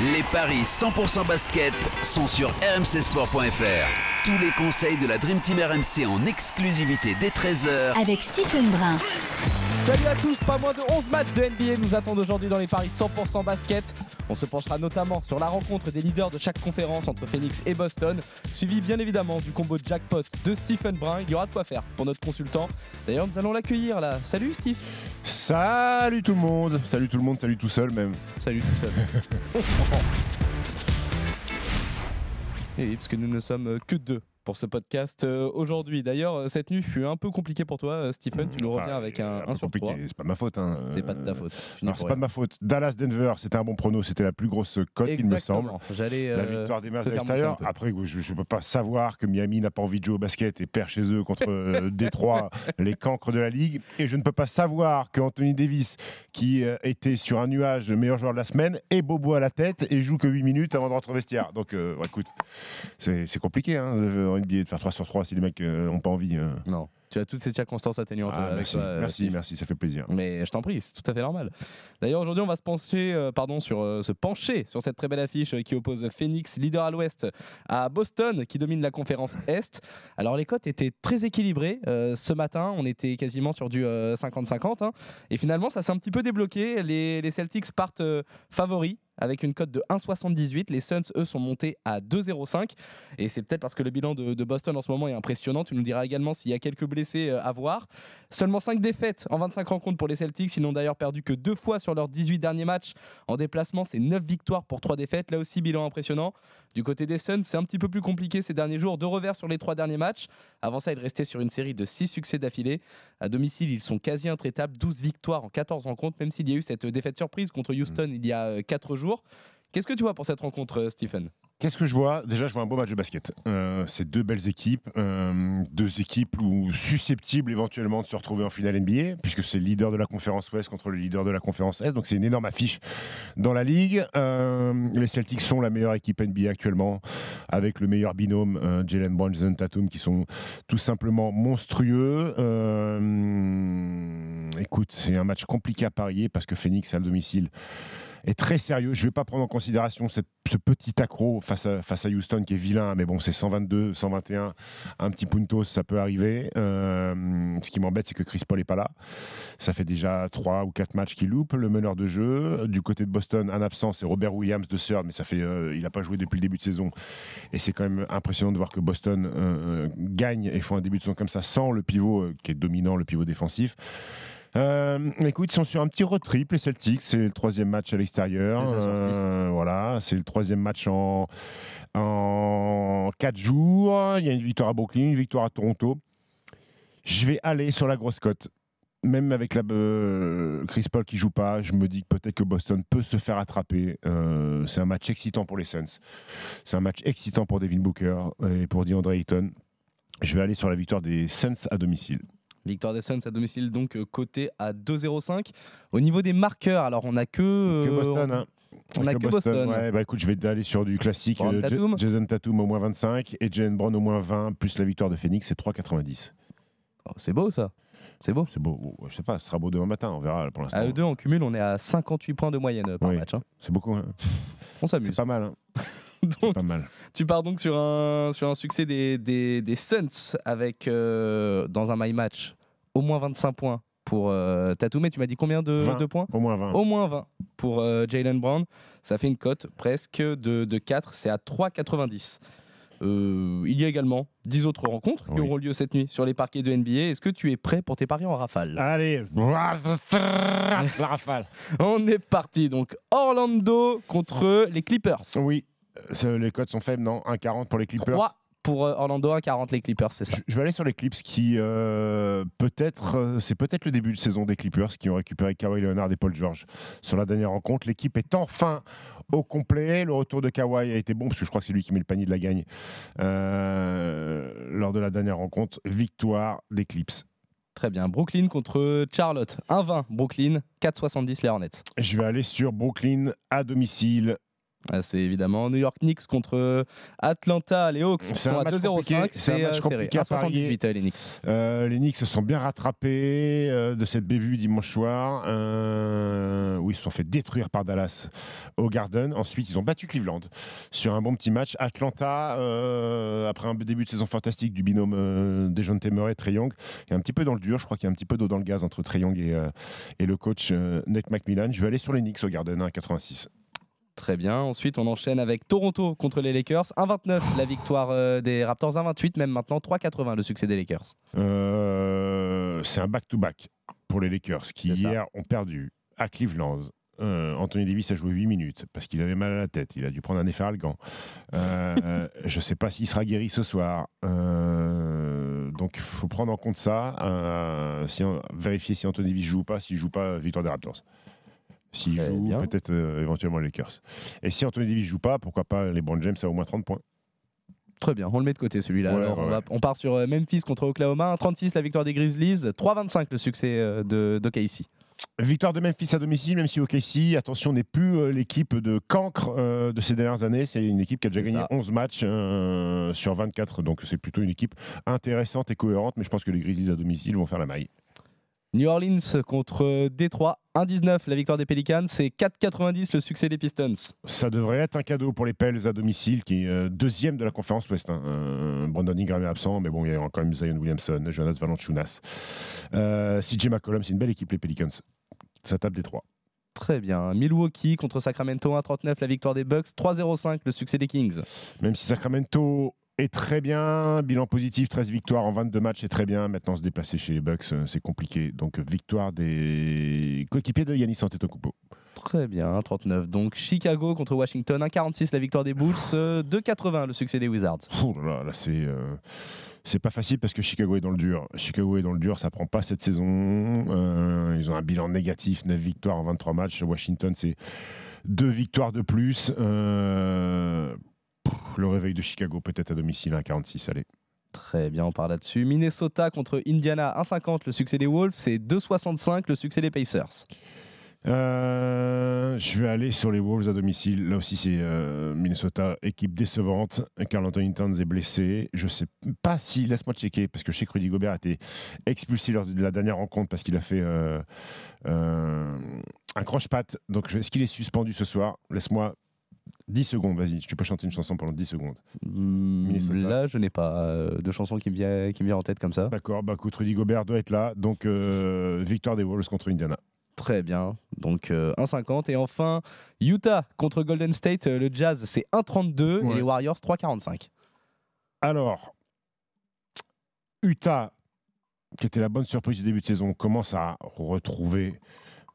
Les paris 100% basket sont sur rmcsport.fr. Tous les conseils de la Dream Team RMC en exclusivité dès 13h Avec Stephen Brun. Salut à tous, pas moins de 11 matchs de NBA nous attendent aujourd'hui dans les paris 100% basket. On se penchera notamment sur la rencontre des leaders de chaque conférence entre Phoenix et Boston, suivi bien évidemment du combo de jackpot de Stephen Brun. Il y aura de quoi faire pour notre consultant. D'ailleurs, nous allons l'accueillir là. Salut Steve. Salut tout le monde, salut tout le monde, salut tout seul même. Salut tout seul. Et oui, parce que nous ne sommes que deux pour ce podcast euh, aujourd'hui. D'ailleurs, euh, cette nuit fut un peu compliquée pour toi, euh, Stephen. Tu nous Enfin, reviens avec un, 1 sur compliqué, 3. C'est pas de ma faute. Hein. C'est pas de ta faute. Alors, c'est pas de ma faute. Dallas Denver, c'était un bon prono, c'était la plus grosse cote, il me semble. J'allais. La victoire des Mavs à l'extérieur. un. Après, je ne peux pas savoir que Miami n'a pas envie de jouer au basket et perd chez eux contre Détroit, les cancres de la ligue. Et je ne peux pas savoir que Anthony Davis, qui était sur un nuage meilleur joueur de la semaine, est bobo à la tête et joue que 8 minutes avant de rentrer au vestiaire. Donc, euh, écoute, c'est c'est compliqué hein, en NBA de faire 3 sur 3 si les mecs n'ont pas envie. euh. Non. Tu as toutes ces circonstances atténuantes Ah, euh, avec merci, toi, euh, merci, Steve. merci, ça fait plaisir. Mais je t'en prie, c'est tout à fait normal. D'ailleurs, aujourd'hui, on va se pencher, euh, pardon, sur euh, se pencher sur cette très belle affiche euh, qui oppose Phoenix, leader à l'Ouest, à Boston, qui domine la conférence Est. Alors, les cotes étaient très équilibrées euh, ce matin. On était quasiment sur du euh, 50-50, hein. et finalement, ça s'est un petit peu débloqué. Les, les Celtics partent euh, favoris. Avec une cote de 1,78, les Suns, eux, sont montés à 2,05. Et c'est peut-être parce que le bilan de, de Boston en ce moment est impressionnant. Tu nous diras également s'il y a quelques blessés euh, à voir. Seulement 5 défaites en 25 rencontres pour les Celtics. Ils n'ont d'ailleurs perdu que deux fois sur leurs 18 derniers matchs. En déplacement, c'est 9 victoires pour 3 défaites. Là aussi, bilan impressionnant. Du côté des Suns, c'est un petit peu plus compliqué ces derniers jours. Deux revers sur les 3 derniers matchs. Avant ça, ils restaient sur une série de 6 succès d'affilée. À domicile, ils sont quasi intraitables. 12 victoires en 14 rencontres, même s'il y a eu cette défaite surprise contre Houston il y a 4 jours. Qu'est-ce que tu vois pour cette rencontre, euh, Stephen? Qu'est-ce que je vois? Déjà, je vois un beau match de basket. Euh, c'est deux belles équipes, euh, deux équipes où, susceptibles éventuellement de se retrouver en finale NBA, puisque c'est le leader de la conférence Ouest contre le leader de la conférence Est. Donc c'est une énorme affiche dans la ligue. Les Celtics sont la meilleure équipe NBA actuellement, avec le meilleur binôme Jalen Brown, Jason Tatum, qui sont tout simplement monstrueux. Écoute, c'est un match compliqué à parier parce que Phoenix à domicile est très sérieux. Je ne vais pas prendre en considération ce petit accro face à, face à Houston qui est vilain, mais bon, c'est 122, 121, un petit puntos, ça peut arriver. Euh, ce qui m'embête, c'est que Chris Paul n'est pas là. Ça fait déjà 3 ou 4 matchs qu'il loupe. Le meneur de jeu, du côté de Boston, un absent, c'est Robert Williams de Third, mais ça fait, euh, il n'a pas joué depuis le début de saison. Et c'est quand même impressionnant de voir que Boston euh, gagne et font un début de saison comme ça sans le pivot qui est dominant, le pivot défensif. Euh, écoute, ils sont sur un petit road trip, les Celtics. C'est le troisième match à l'extérieur. Euh, voilà, c'est le troisième match en, en quatre jours. Il y a une victoire à Brooklyn, une victoire à Toronto. Je vais aller sur la grosse cote. Même avec la, euh, Chris Paul qui joue pas, je me dis que peut-être que Boston peut se faire attraper. Euh, c'est un match excitant pour les Suns. C'est un match excitant pour Devin Booker et pour DeAndre Ayton. Je vais aller sur la victoire des Suns à domicile. Victoire des Suns à domicile, donc euh, coté à 2,05. Au niveau des marqueurs, alors on n'a que. Que euh, Boston, hein. on a que Boston. Ouais, bah écoute, je vais aller sur du classique. Euh, Tatum. Jason Tatum au moins 25 et Jalen Brown au moins 20, plus la victoire de Phoenix, c'est 3,90. Oh, c'est beau ça. C'est beau. C'est beau. Je sais pas, ce sera beau demain matin, on verra pour l'instant. À eux deux, en cumul, on est à 58 points de moyenne par Oui. match. hein. C'est beaucoup. hein. On C'est s'amuse. pas mal. hein. Donc, pas mal. tu pars donc sur un, sur un succès des, des, des Suns avec, euh, dans un my match, au moins 25 points pour euh, Tatum. Et tu m'as dit combien de, 20. de points? Au moins 20. Au moins 20 pour euh, Jalen Brown. Ça fait une cote presque de, de 4. C'est à 3,90. Euh, il y a également 10 autres rencontres qui auront lieu cette nuit sur les parquets de NBA. Est-ce que tu es prêt pour tes paris en rafale? Allez, la rafale. On est parti. Donc Orlando contre les Clippers. Oui, les codes sont faibles, non? 1,40 pour les Clippers? 3 pour euh, Orlando, 1,40 les Clippers, c'est ça. Je- vais aller sur les Clips qui, euh, peut-être, euh, c'est peut-être le début de saison des Clippers qui ont récupéré Kawhi Leonard et Paul George sur la dernière rencontre. L'équipe est enfin au complet. Le retour de Kawhi a été bon parce que je crois que c'est lui qui met le panier de la gagne euh, lors de la dernière rencontre. Victoire des Clips. Très bien. Brooklyn contre Charlotte. 1-20 Brooklyn, 4-70 les Hornets. Je vais aller sur Brooklyn à domicile. Ah, C'est évidemment New York Knicks contre Atlanta. Les Hawks C'est sont à match 2-0-5. compliqué, c'est un match euh, compliqué à parier. 1-78 euh, les Knicks. Euh, les Knicks se sont bien rattrapés euh, de cette bévue dimanche soir, euh, où ils se sont fait détruire par Dallas au Garden. Ensuite, ils ont battu Cleveland sur un bon petit match. Atlanta, euh, après un début de saison fantastique du binôme euh, Dejounte Murray et Trey Young, est un petit peu dans le dur. Je crois qu'il y a un petit peu d'eau dans le gaz entre Trey Young et, euh, et le coach euh, Nate McMillan. Je vais aller sur les Knicks au Garden à 86. Très bien. Ensuite, on enchaîne avec Toronto contre les Lakers. 1-29 la victoire euh, des Raptors. 1-28 même maintenant. 3-80 le succès des Lakers. Euh, c'est un back-to-back pour les Lakers qui hier ont perdu à Cleveland. Euh, Anthony Davis a joué 8 minutes parce qu'il avait mal à la tête. Il a dû prendre un effaralgan. Euh, je ne sais pas s'il sera guéri ce soir. Donc il faut prendre en compte ça. Si on- vérifier si Anthony Davis joue ou pas. S'il joue pas, victoire des Raptors. S'il Très joue, peut-être euh, éventuellement les Lakers. Et si Anthony Davis joue pas, pourquoi pas les Brown James à au moins 30 points? Très bien, on le met de côté celui-là. Ouais, Alors, ouais, on, va- ouais. on part sur euh, Memphis contre Oklahoma. 1-36 la victoire des Grizzlies. 3-25 le succès euh, de, de KC. Victoire de Memphis à domicile, même si OKC, attention, n'est plus l'équipe de cancre euh, de ces dernières années. C'est une équipe qui a déjà gagné ça. 11 matchs euh, sur 24. Donc c'est plutôt une équipe intéressante et cohérente. Mais je pense que les Grizzlies à domicile vont faire la maille. New Orleans contre Détroit. 1-19 la victoire des Pelicans. C'est 4-90 le succès des Pistons. Ça devrait être un cadeau pour les Pels à domicile, qui est euh, deuxième de la conférence Ouest. hein. Euh, Brandon Ingram est absent, mais bon, il y a quand même Zion Williamson, Jonas Valanciunas. Euh, CJ McCollum, c'est une belle équipe, les Pelicans. Ça tape des trois. Très bien. Milwaukee contre Sacramento. 1-39 la victoire des Bucks. 3-0-5 le succès des Kings. Même si Sacramento est très bien, bilan positif, 13 victoires en 22 matchs, c'est très bien. Maintenant, se déplacer chez les Bucks, euh, c'est compliqué. Donc, victoire des coéquipiers de Yanis Antetokounmpo. Très bien, 39. Donc Chicago contre Washington, 1,46 la victoire des Bulls, euh, 2,80 le succès des Wizards. Ouh là là, là, c'est euh, c'est pas facile parce que Chicago est dans le dur. Chicago est dans le dur, ça prend pas cette saison. Euh, ils ont un bilan négatif, 9 victoires en 23 matchs. Washington, c'est deux victoires de plus. Euh, le réveil de Chicago, peut-être à domicile, à 46, allez. Très bien, on part là-dessus. Minnesota contre Indiana, 1,50 le succès des Wolves, c'est 2,65 le succès des Pacers. Euh, je vais aller sur les Wolves à domicile. Là aussi, c'est euh, Minnesota, équipe décevante. Carl Anthony Towns est blessé. Je sais pas si, laisse-moi checker, parce que je sais que Rudy Gobert a été expulsé lors de la dernière rencontre parce qu'il a fait euh, un croche-patte. Donc, est-ce qu'il est suspendu ce soir? Laisse-moi 10 secondes, vas-y. Tu peux chanter une chanson pendant 10 secondes. Hmm, Minnesota. là, je n'ai pas euh, de chanson qui me, vient, qui me vient en tête comme ça. D'accord, bah écoute, Rudy Gobert doit être là. Donc, euh, victoire des Wolves contre Indiana. Très bien, donc euh, 1,50. Et enfin, Utah contre Golden State, euh, le Jazz c'est 1,32 et Ouais. les Warriors 3,45. Alors, Utah, qui était la bonne surprise du début de saison, commence à retrouver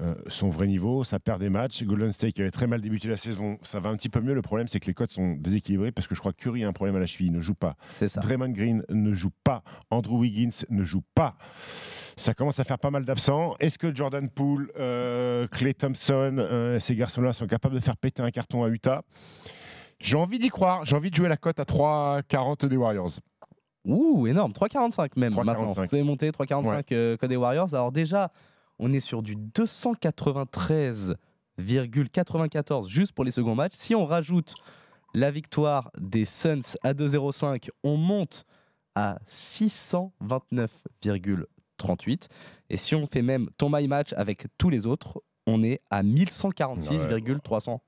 euh, son vrai niveau. Ça perd des matchs. Golden State, avait très mal débuté la saison, ça va un petit peu mieux. Le problème, c'est que les codes sont déséquilibrés parce que je crois que Curry a un problème à la cheville, il ne joue pas. C'est ça. Draymond Green ne joue pas. Andrew Wiggins ne joue pas. Ça commence à faire pas mal d'absents. Est-ce que Jordan Poole, euh, Clay Thompson, euh, ces garçons-là sont capables de faire péter un carton à Utah? J'ai envie d'y croire. J'ai envie de jouer la cote à 3,40 des Warriors. Ouh, énorme, 3,45 même 3,45. maintenant. C'est monté, 3,45 euh, code des Warriors. Alors déjà, on est sur du 293,94 juste pour les seconds matchs. Si on rajoute la victoire des Suns à 2,05, on monte à 629,38. Et si on fait même ton my match avec tous les autres, on est à 1146,300.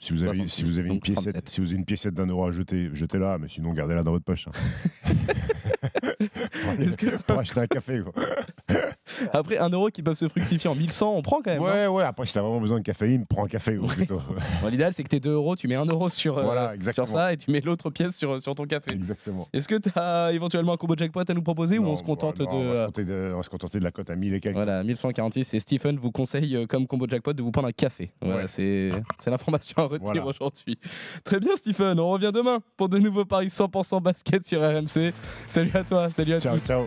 Si vous avez, 66, si vous avez une piécette, 37. si vous avez une piécette d'un euro à jeter, jetez-la, mais sinon gardez-la dans votre poche. hein. pour, que- pour acheter un café. quoi. Après, 1 euro qui peuvent se fructifier en 1100, on prend quand même. Ouais, ouais. Après, si t'as vraiment besoin de caféine, prends un café ou plutôt. Bon, L'idéal, c'est que tes 2 euros, tu mets 1 euro sur, euh, Voilà, sur ça et tu mets l'autre pièce sur, sur ton café. Exactement. Est-ce que tu as éventuellement un combo jackpot à nous proposer ou on se contente non, On se de. de, on va se contenter de la cote à 1000 et quelques. Voilà, 1146 et Stephen vous conseille euh, comme combo jackpot de vous prendre un café. Voilà, Ouais. c'est c'est l'information à retenir Voilà. aujourd'hui. Très bien Stephen, on revient demain pour de nouveaux paris 100% basket sur RMC. Salut à toi, salut à Ciao, tous. ciao.